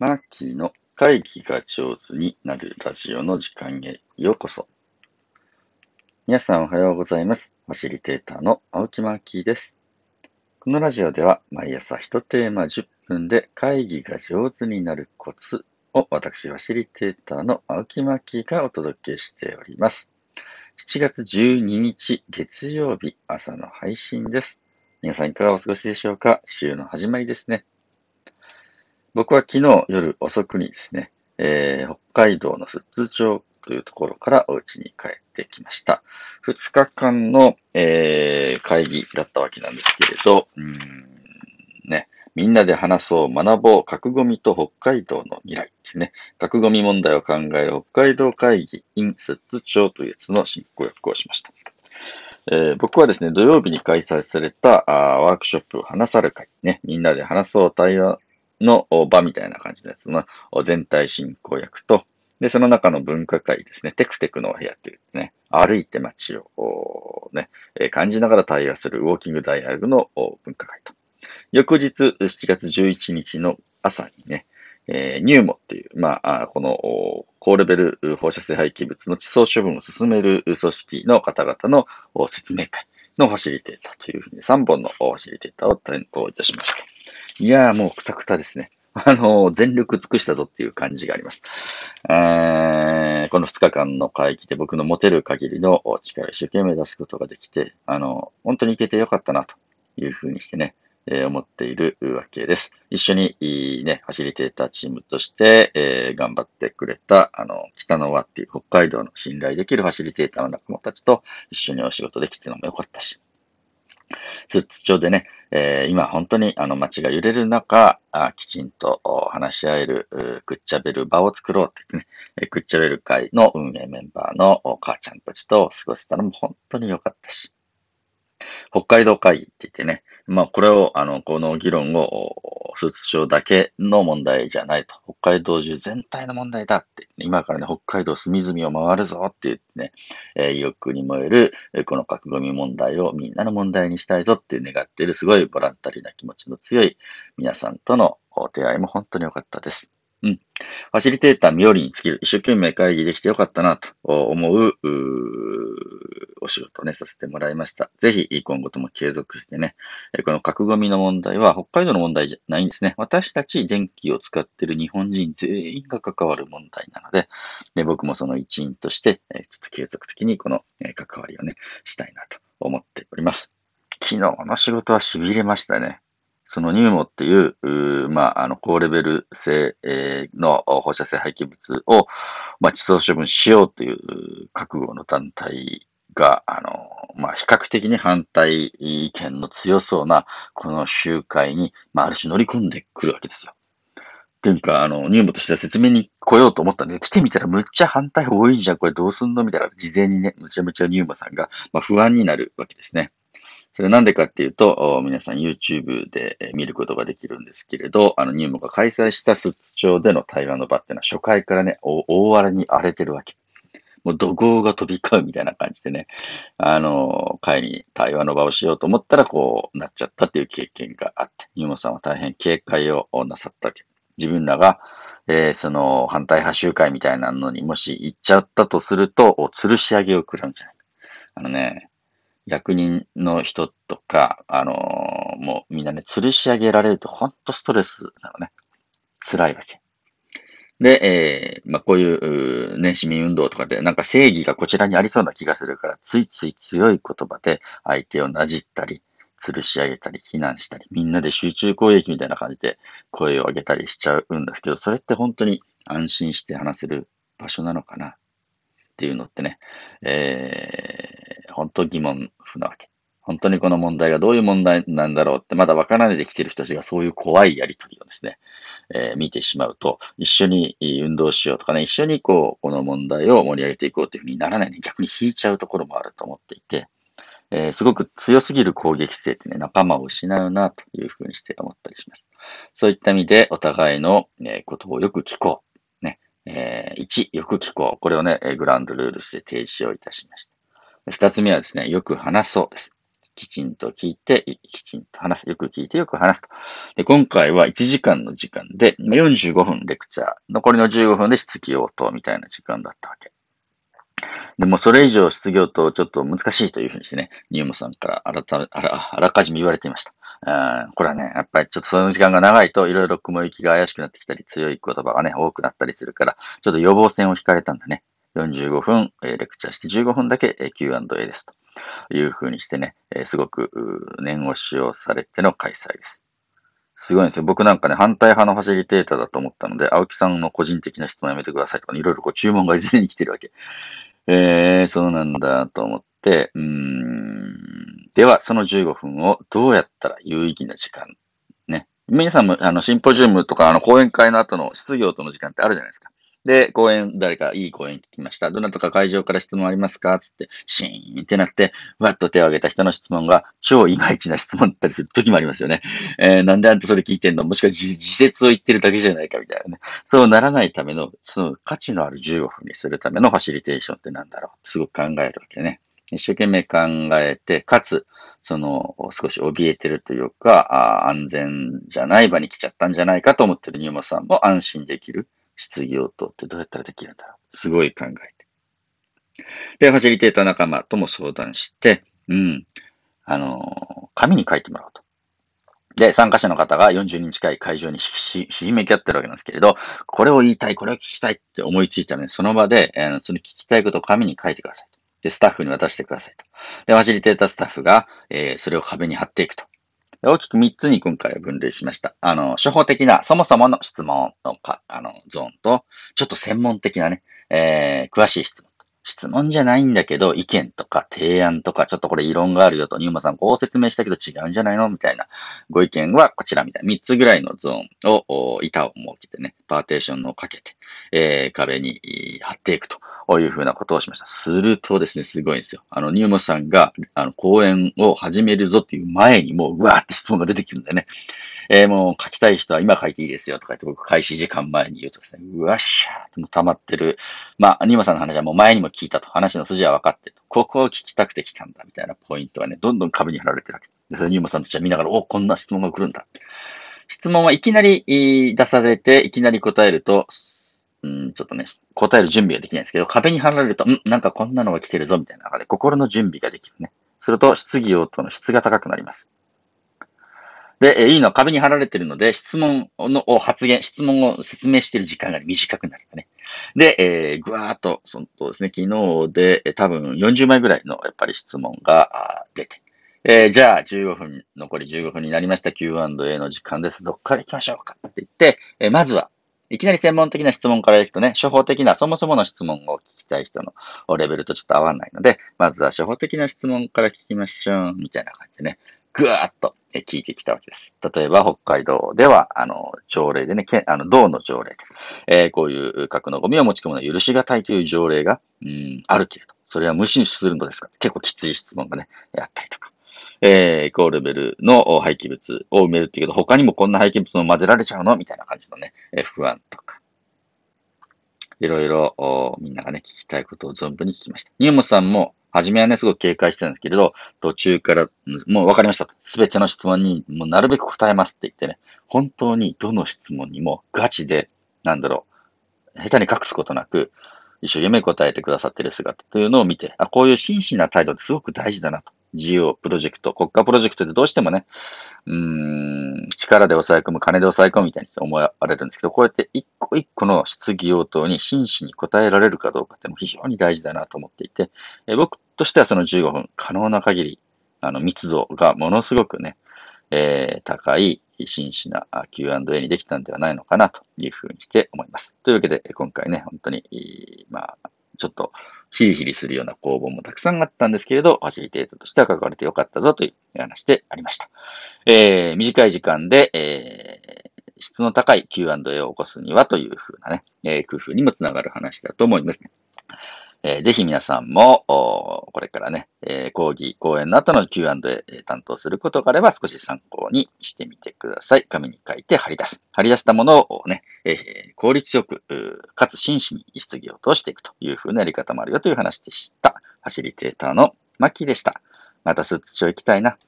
マーキーの会議が上手になるラジオの時間へようこそ。皆さんおはようございます。ファシリテーターの青木マーキーです。このラジオでは毎朝1テーマ10分で会議が上手になるコツを私、ファシリテーターの青木マーキーがお届けしております。7月12日月曜日朝の配信です。皆さんいかがお過ごしでしょうか？週の始まりですね。僕は昨日夜遅くにですね、えー北海道の寿都町というところからお家に帰ってきました。2日間の、えー会議だったわけなんですけれど、うんね、みんなで話そう、学ぼう、核ゴミと北海道の未来っていうね、核ゴミ問題を考える北海道会議 in 寿都町というやつの進行役をしました。えー僕はですね、土曜日に開催されたあーワークショップを話さる会、ね、みんなで話そう対話の場みたいな感じのやつの全体進行役と、で、その中の文化会ですね、テクテクのお部屋っていうね、歩いて街をね、感じながら対話するウォーキングダイアログのお文化会と、翌日7月11日の朝にね、えニューモっていう、まあ、この高レベル放射性廃棄物の地層処分を進める組織の方々の説明会のファシリテーターというふうに3本のファシリテーターを担当いたしました。いやーもうくたくたですね。あの、全力尽くしたぞっていう感じがあります。えこの2日間の会議で僕の持てる限りの力を一生懸命出すことができて、あの、本当に行けてよかったなというふうにしてね、えー思っているわけです。一緒にいいね、ファシリテーターチームとして、えー頑張ってくれた、あの、北の輪っていう北海道の信頼できるファシリテーターの仲間たちと一緒にお仕事できてのもよかったし、寿都町でね、えー今本当にあの街が揺れる中、あきちんと話し合える、うくっちゃべる場を作ろうってね、えーくっちゃべる会の運営メンバーのお母ちゃんたちと過ごせたのも本当に良かったし、北海道会議って言ってね、まあこれを、あの、この議論を、お寿都町だけの問題じゃないと。北海道中全体の問題だって。今からね、北海道隅々を回るぞって言ってね、え意欲に燃える、えこの核ゴミ問題をみんなの問題にしたいぞって願っているすごいボランタリーな気持ちの強い皆さんとのお出会いも本当に良かったです。うん。ファシリテーター冥利に尽きる、一生懸命会議できてよかったなと思う、お仕事をね、させてもらいました。ぜひ今後とも継続してね、この核ゴミの問題は北海道の問題じゃないんですね。私たち電気を使っている日本人全員が関わる問題なので、で僕もその一員として、ちょっと継続的にこの、関わりをね、したいなと思っております。昨日の仕事は痺れましたね。そのニューモっていう、まあ、あの、高レベル性の放射性廃棄物を、まあ、地層処分しようという覚悟の団体が、あの、まあ、比較的に反対意見の強そうな、この集会に、まあ、ある種乗り込んでくるわけですよ。っていうか、あの、ニューモとしては説明に来ようと思ったんで、来てみたらむっちゃ反対多いじゃん、これどうすんのみたいな、事前にね、むちゃむちゃニューモさんが、まあ、不安になるわけですね。それなんでかっていうと、皆さん YouTube で見ることができるんですけれど、あの、ニューモが開催した寿都町での対話の場っていうのは初回からね、大荒れに荒れてるわけ。もう怒号が飛び交うみたいな感じでね、あの、会に対話の場をしようと思ったら、こうなっちゃったっていう経験があって、ニューモさんは大変警戒をなさったわけ。自分らが、えーその反対派集会みたいなのにもし行っちゃったとすると、吊るし上げを食らうんじゃないか。あのね、役人の人とか、あのーもうみんなね、吊るし上げられると本当ストレスなのね。辛いわけ。で、えーまあ、こういう、うーね、市民運動とかで、なんか正義がこちらにありそうな気がするから、ついつい強い言葉で相手をなじったり、吊るし上げたり、非難したり、みんなで集中攻撃みたいな感じで声を上げたりしちゃうんですけど、それって本当に安心して話せる場所なのかなっていうのってね、えー、本当疑問符なわけ。本当にこの問題がどういう問題なんだろうって、まだわからないで来てる人たちがそういう怖いやりとりをですね、えー見てしまうと、一緒に運動しようとかね、一緒にこう、この問題を盛り上げていこうというふうにならないね、逆に引いちゃうところもあると思っていて、えーすごく強すぎる攻撃性ってね、仲間を失うなというふうにして思ったりします。そういった意味で、お互いの、えーことをよく聞こう。ね。えー1、よく聞こう。これをね、グランドルールスで提示をいたしました。二つ目はですね、よく話そうです。きちんと聞いて、きちんと話す。よく聞いてよく話すと。で、今回は1時間の時間で、45分レクチャー、残りの15分で質疑応答みたいな時間だったわけ。でもそれ以上失業とちょっと難しいというふうにしてね、ニューモさんからあらたあらあらかじめ言われていました。これはね、やっぱりちょっとその時間が長いといろいろ雲行きが怪しくなってきたり、強い言葉がね、多くなったりするから、ちょっと予防線を引かれたんだね。45分、え、レクチャーして15分だけ、え、Q&A ですというふうにしてね、え、すごく念押しをされての開催です。すごいんですよ。僕なんかね、反対派のファシリテーターだと思ったので、青木さんの個人的な質問やめてくださいとか、ね、いろいろこう注文が事前に来てるわけ。えー、そうなんだと思って、うん。では、その15分をどうやったら有意義な時間、ね。皆さんも、あの、シンポジウムとか、あの、講演会の後の質疑との時間ってあるじゃないですか。で、講演、誰かいい講演聞きました。どなたか会場から質問ありますか？つって、シーンってなって、わっと手を挙げた人の質問が、超いまいちな質問だったりする時もありますよね。えー、なんであんたそれ聞いてんの？もしくは自説を言ってるだけじゃないかみたいなね。そうならないための、その価値のある15分にするためのファシリテーションってなんだろうすごく考えるわけね。一生懸命考えて、かつ、その、少し怯えてるというか、あ安全じゃない場に来ちゃったんじゃないかと思ってるニューモさんも安心できる。質疑応答ってどうやったらできるんだろう。すごい考えて。で、ファシリテーター仲間とも相談して、うん、あの、紙に書いてもらおうと。で、参加者の方が40人近い会場にし、し、しめき合ってるわけなんですけれど、これを言いたい、これを聞きたいって思いついたので、その場で、えー、その聞きたいことを紙に書いてくださいと。で、スタッフに渡してくださいと。で、ファシリテータースタッフが、えー、それを壁に貼っていくと。大きく3つに今回は分類しました。あの、初歩的な、そもそもの質問のか、あの、ゾーンと、ちょっと専門的なね、えー、詳しい質問。質問じゃないんだけど、意見とか提案とか、ちょっとこれ異論があるよと、ニューマさんこう説明したけど違うんじゃないのみたいなご意見はこちらみたいな3つぐらいのゾーンを、板を設けてね、パーテーションをかけて、えー、壁に貼っていくと。いうふうなことをしました。するとですね、すごいんですよ。あの、ニューモさんが、あの、講演を始めるぞっていう前にもう、うわーって質問が出てくるんだよね。えー、もう書きたい人は今書いていいですよとか言って僕開始時間前に言うとですね、うわっしゃーってもう溜まってる。まあ、ニーモさんの話はもう前にも聞いたと。話の筋は分かってと。ここを聞きたくて来たんだみたいなポイントがね、どんどん壁に貼られてるわけ。で、それニーモさんたちは見ながら、お、こんな質問が来るんだ。質問はいきなり出されて、いきなり答えると、うん、ちょっとね、答える準備ができないんですけど、壁に貼られると、ん、なんかこんなのが来てるぞ、みたいな中で心の準備ができるね。すると、質疑応答の質が高くなります。で、いいの？は壁に貼られてるので、質問のを発言、質問を説明している時間が短くなるね。で、えー、ぐわーっと、そのとですね、昨日で、多分40枚ぐらいのやっぱり質問が出て、えー、じゃあ15分、残り15分になりました Q&A の時間です。どっから行きましょうか？って言って、えー、まずは、いきなり専門的な質問からいくとね、初歩的な、そもそもの質問を聞きたい人のレベルとちょっと合わないので、まずは初歩的な質問から聞きましょう、みたいな感じでね、ぐわーっと聞いてきたわけです。例えば、北海道では、あの、条例でね、あの、道の条例で、えー、こういう核のゴミを持ち込むのは許しがたいという条例が、うん、あるけれど、それは無視するのですか？結構きつい質問がね、やったりとか。えー、高レベルの廃棄物を埋めるっていうけど、他にもこんな廃棄物も混ぜられちゃうの？みたいな感じのね、えー、不安とか。いろいろ、みんながね、聞きたいことを存分に聞きました。ニューモさんも、はじめはね、すごく警戒してたんですけれど、途中から、もう分かりました。すべての質問に、もうなるべく答えますって言ってね、本当にどの質問にもガチで、なんだろう、下手に隠すことなく、一生懸命答えてくださってる姿というのを見て、あ、こういう真摯な態度ってすごく大事だなと。事業プロジェクト、国家プロジェクトでどうしてもね、うん、力で抑え込む、金で抑え込むみたいに思われるんですけど、こうやって一個一個の質疑応答に真摯に答えられるかどうかっていうのも非常に大事だなと思っていて、え僕としてはその15分、可能な限り、あの、密度がものすごくね、えー、高い真摯な Q&A にできたんではないのかなというふうにして思います。というわけで、今回ね、本当に、まあ、ちょっとヒリヒリするような工房もたくさんあったんですけれど、ファシリテーターとしては関われてよかったぞという話でありました。えー、短い時間で、えー、質の高い Q&A を起こすにはというふうなね、えー、工夫にもつながる話だと思いますね。えー、ぜひ皆さんも、これからね、えー、講義、講演の後の Q&A 担当することがあれば少し参考にしてみてください。紙に書いて貼り出す。貼り出したものをね、えー、効率よく、かつ真摯に質疑を通していくというふうなやり方もあるよという話でした。ファシリテーターのマッキーでした。また寿都町行きたいな。